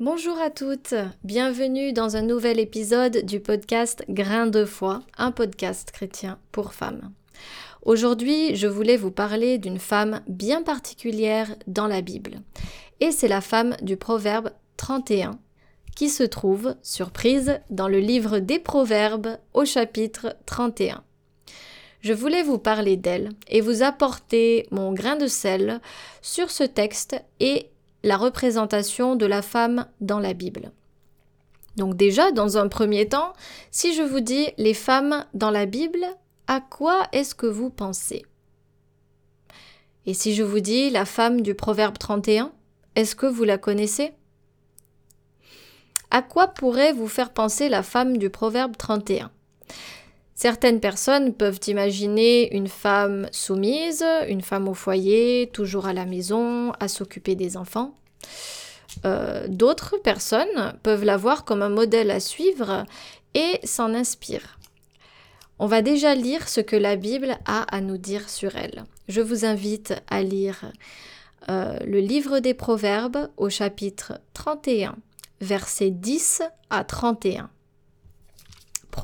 Bonjour à toutes, bienvenue dans un nouvel épisode du podcast Grain de foi, un podcast chrétien pour femmes. Aujourd'hui, je voulais vous parler d'une femme bien particulière dans la Bible, et c'est la femme du Proverbe 31 qui se trouve, surprise, dans le livre des Proverbes au chapitre 31. Je voulais vous parler d'elle et vous apporter mon grain de sel sur ce texte et la représentation de la femme dans la Bible. Donc déjà, dans un premier temps, si je vous dis les femmes dans la Bible, à quoi est-ce que vous pensez? Et si je vous dis la femme du Proverbe 31, est-ce que vous la connaissez? À quoi pourrait vous faire penser la femme du Proverbe 31 Certaines personnes peuvent imaginer une femme soumise, une femme au foyer, toujours à la maison, à s'occuper des enfants. Euh, d'autres personnes peuvent la voir comme un modèle à suivre et s'en inspirent. On va déjà lire ce que la Bible a à nous dire sur elle. Je vous invite à lire euh, le livre des Proverbes au chapitre 31, versets 10 à 31.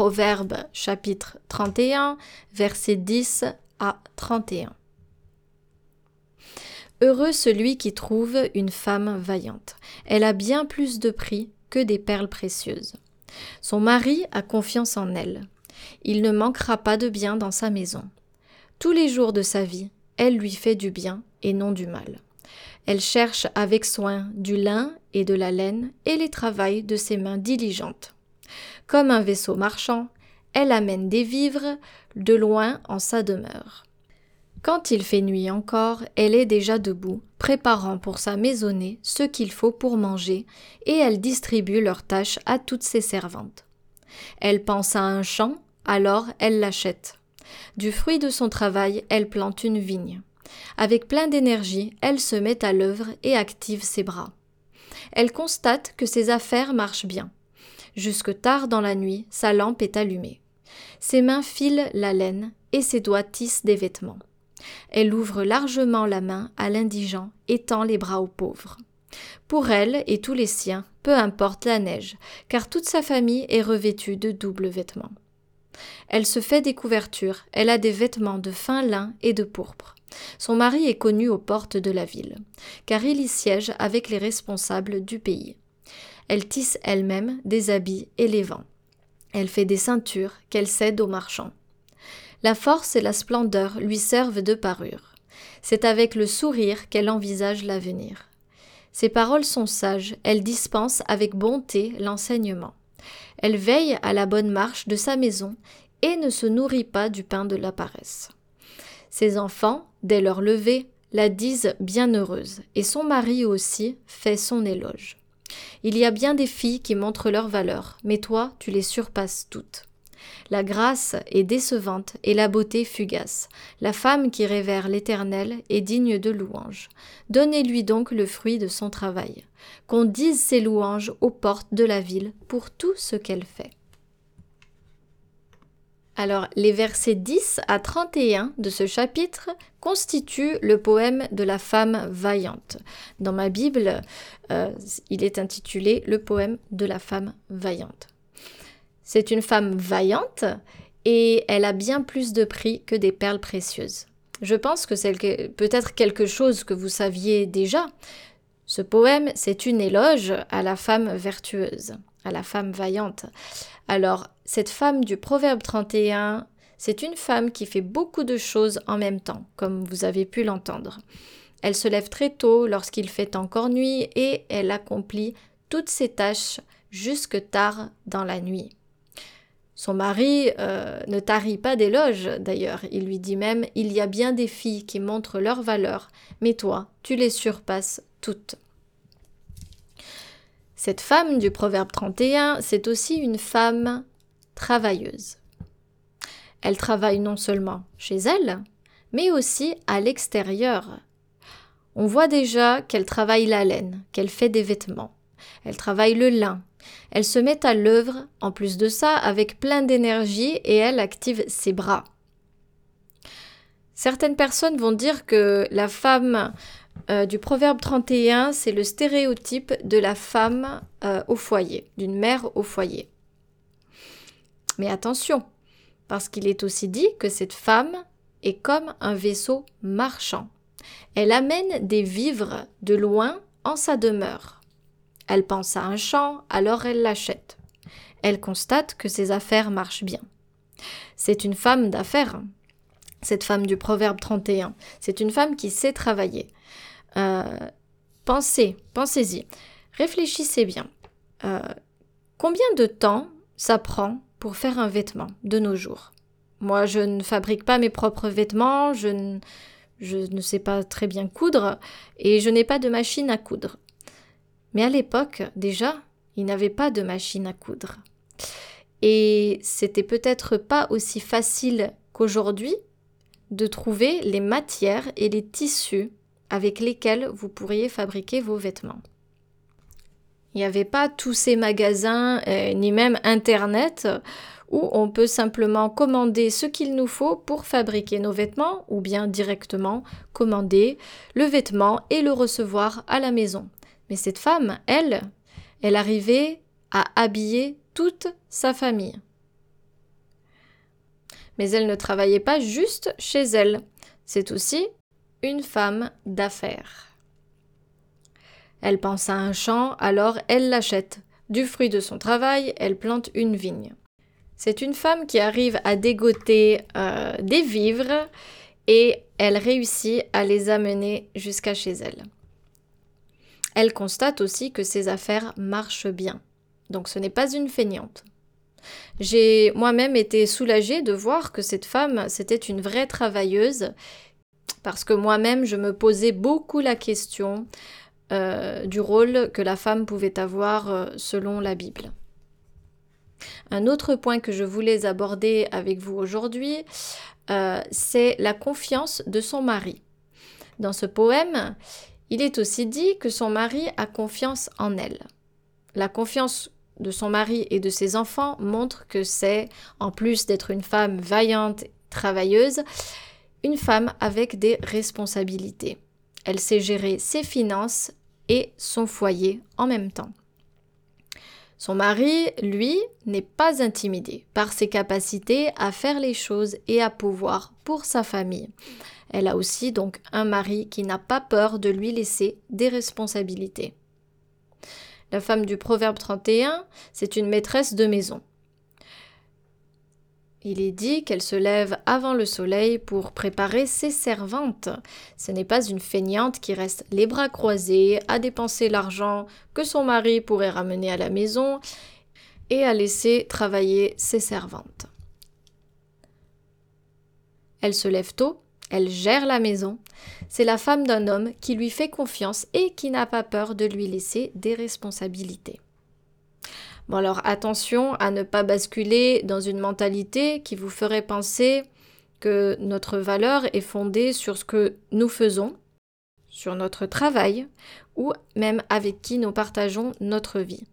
Proverbe chapitre 31, versets 10 à 31. Heureux celui qui trouve une femme vaillante. Elle a bien plus de prix que des perles précieuses. Son mari a confiance en elle. Il ne manquera pas de bien dans sa maison. Tous les jours de sa vie, elle lui fait du bien et non du mal. Elle cherche avec soin du lin et de la laine et les travaille de ses mains diligentes. Comme un vaisseau marchand, elle amène des vivres de loin en sa demeure. Quand il fait nuit encore, elle est déjà debout, préparant pour sa maisonnée ce qu'il faut pour manger, et elle distribue leurs tâches à toutes ses servantes. Elle pense à un champ, alors elle l'achète. Du fruit de son travail, elle plante une vigne. Avec plein d'énergie, elle se met à l'œuvre et active ses bras. Elle constate que ses affaires marchent bien. Jusque tard dans la nuit, sa lampe est allumée. Ses mains filent la laine et ses doigts tissent des vêtements. Elle ouvre largement la main à l'indigent et tend les bras aux pauvres. Pour elle et tous les siens, peu importe la neige, car toute sa famille est revêtue de doubles vêtements. Elle se fait des couvertures, elle a des vêtements de fin lin et de pourpre. Son mari est connu aux portes de la ville, car il y siège avec les responsables du pays. Elle tisse elle-même des habits et les vend. Elle fait des ceintures qu'elle cède aux marchands. La force et la splendeur lui servent de parure. C'est avec le sourire qu'elle envisage l'avenir. Ses paroles sont sages, elle dispense avec bonté l'enseignement. Elle veille à la bonne marche de sa maison et ne se nourrit pas du pain de la paresse. Ses enfants, dès leur lever, la disent bienheureuse, et son mari aussi fait son éloge. Il y a bien des filles qui montrent leur valeur, mais toi, tu les surpasses toutes. La grâce est décevante et la beauté fugace. La femme qui révère l'Éternel est digne de louange. Donnez-lui donc le fruit de son travail. Qu'on dise ses louanges aux portes de la ville pour tout ce qu'elle fait. Alors, les versets 10 à 31 de ce chapitre constituent le poème de la femme vaillante. Dans ma Bible, euh, il est intitulé Le poème de la femme vaillante. C'est une femme vaillante et elle a bien plus de prix que des perles précieuses. Je pense que c'est peut-être quelque chose que vous saviez déjà. Ce poème, c'est une éloge à la femme vertueuse, à la femme vaillante. Alors, cette femme du Proverbe 31, c'est une femme qui fait beaucoup de choses en même temps, comme vous avez pu l'entendre. Elle se lève très tôt lorsqu'il fait encore nuit et elle accomplit toutes ses tâches jusque tard dans la nuit. Son mari euh, ne tarit pas d'éloges d'ailleurs, il lui dit même Il y a bien des filles qui montrent leur valeur, mais toi, tu les surpasses toutes. Cette femme du Proverbe 31, c'est aussi une femme travailleuse. Elle travaille non seulement chez elle, mais aussi à l'extérieur. On voit déjà qu'elle travaille la laine, qu'elle fait des vêtements. Elle travaille le lin, elle se met à l'œuvre, en plus de ça, avec plein d'énergie et elle active ses bras. Certaines personnes vont dire que la femme euh, du Proverbe 31, c'est le stéréotype de la femme euh, au foyer, d'une mère au foyer. Mais attention, parce qu'il est aussi dit que cette femme est comme un vaisseau marchand. Elle amène des vivres de loin en sa demeure. Elle pense à un champ, alors elle l'achète. Elle constate que ses affaires marchent bien. C'est une femme d'affaires, cette femme du Proverbe 31. C'est une femme qui sait travailler. Euh, pensez, pensez-y, réfléchissez bien. Euh, combien de temps ça prend pour faire un vêtement de nos jours Moi, je ne fabrique pas mes propres vêtements, je ne, sais pas très bien coudre et je n'ai pas de machine à coudre. Mais à l'époque, déjà, il n'avait pas de machine à coudre. Et c'était peut-être pas aussi facile qu'aujourd'hui de trouver les matières et les tissus avec lesquels vous pourriez fabriquer vos vêtements. Il n'y avait pas tous ces magasins, euh, ni même Internet, où on peut simplement commander ce qu'il nous faut pour fabriquer nos vêtements, ou bien directement commander le vêtement et le recevoir à la maison. Mais cette femme, elle, elle arrivait à habiller toute sa famille. Mais elle ne travaillait pas juste chez elle. C'est aussi une femme d'affaires. Elle pense à un champ, alors elle l'achète. Du fruit de son travail, elle plante une vigne. C'est une femme qui arrive à dégoter euh, des vivres et elle réussit à les amener jusqu'à chez elle. Elle constate aussi que ses affaires marchent bien. Donc ce n'est pas une feignante. J'ai moi-même été soulagée de voir que cette femme, c'était une vraie travailleuse parce que moi-même, je me posais beaucoup la question euh, du rôle que la femme pouvait avoir euh, selon la Bible. Un autre point que je voulais aborder avec vous aujourd'hui, euh, c'est la confiance de son mari. Dans ce poème, il est aussi dit que son mari a confiance en elle. La confiance de son mari et de ses enfants montre que c'est, en plus d'être une femme vaillante, travailleuse, une femme avec des responsabilités. Elle sait gérer ses finances et son foyer en même temps. Son mari, lui, n'est pas intimidé par ses capacités à faire les choses et à pouvoir pour sa famille. Elle a aussi donc un mari qui n'a pas peur de lui laisser des responsabilités. La femme du Proverbe 31, c'est une maîtresse de maison. Il est dit qu'elle se lève avant le soleil pour préparer ses servantes. Ce n'est pas une feignante qui reste les bras croisés à dépenser l'argent que son mari pourrait ramener à la maison et à laisser travailler ses servantes. Elle se lève tôt, elle gère la maison. C'est la femme d'un homme qui lui fait confiance et qui n'a pas peur de lui laisser des responsabilités. Bon alors attention à ne pas basculer dans une mentalité qui vous ferait penser que notre valeur est fondée sur ce que nous faisons, sur notre travail ou même avec qui nous partageons notre vie.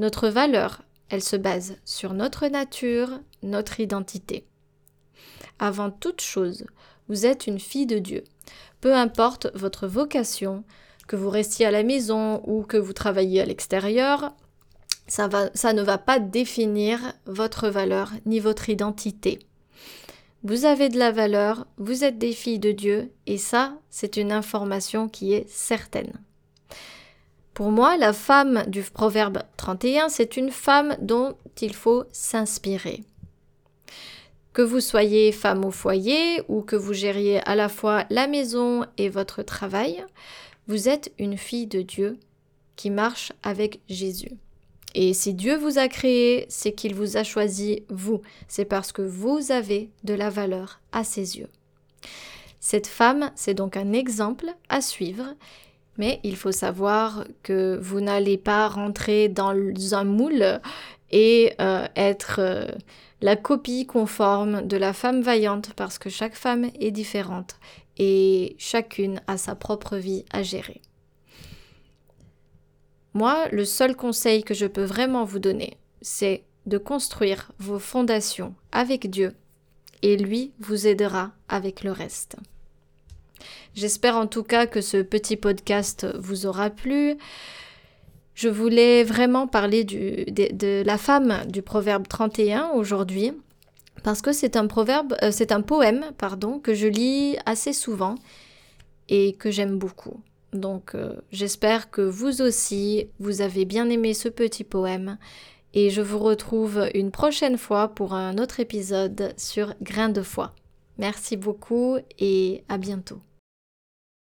Notre valeur, elle se base sur notre nature, notre identité. Avant toute chose, vous êtes une fille de Dieu. Peu importe votre vocation, que vous restiez à la maison ou que vous travailliez à l'extérieur, ça, ne va pas définir votre valeur ni votre identité. Vous avez de la valeur, vous êtes des filles de Dieu, et ça, c'est une information qui est certaine. Pour moi, la femme du Proverbe 31, c'est une femme dont il faut s'inspirer. Que vous soyez femme au foyer ou que vous gériez à la fois la maison et votre travail, vous êtes une fille de Dieu qui marche avec Jésus. Et si Dieu vous a créé, c'est qu'il vous a choisi vous. C'est parce que vous avez de la valeur à ses yeux. Cette femme, c'est donc un exemple à suivre, mais il faut savoir que vous n'allez pas rentrer dans un moule et euh, être euh, la copie conforme de la femme vaillante parce que chaque femme est différente et chacune a sa propre vie à gérer. Moi, le seul conseil que je peux vraiment vous donner, c'est de construire vos fondations avec Dieu et lui vous aidera avec le reste. J'espère en tout cas que ce petit podcast vous aura plu. Je voulais vraiment parler de, la femme du proverbe 31 aujourd'hui parce que c'est un proverbe, euh, c'est un poème, pardon, que je lis assez souvent et que j'aime beaucoup. Donc euh, j'espère que vous aussi, vous avez bien aimé ce petit poème et je vous retrouve une prochaine fois pour un autre épisode sur Grain de foi. Merci beaucoup et à bientôt.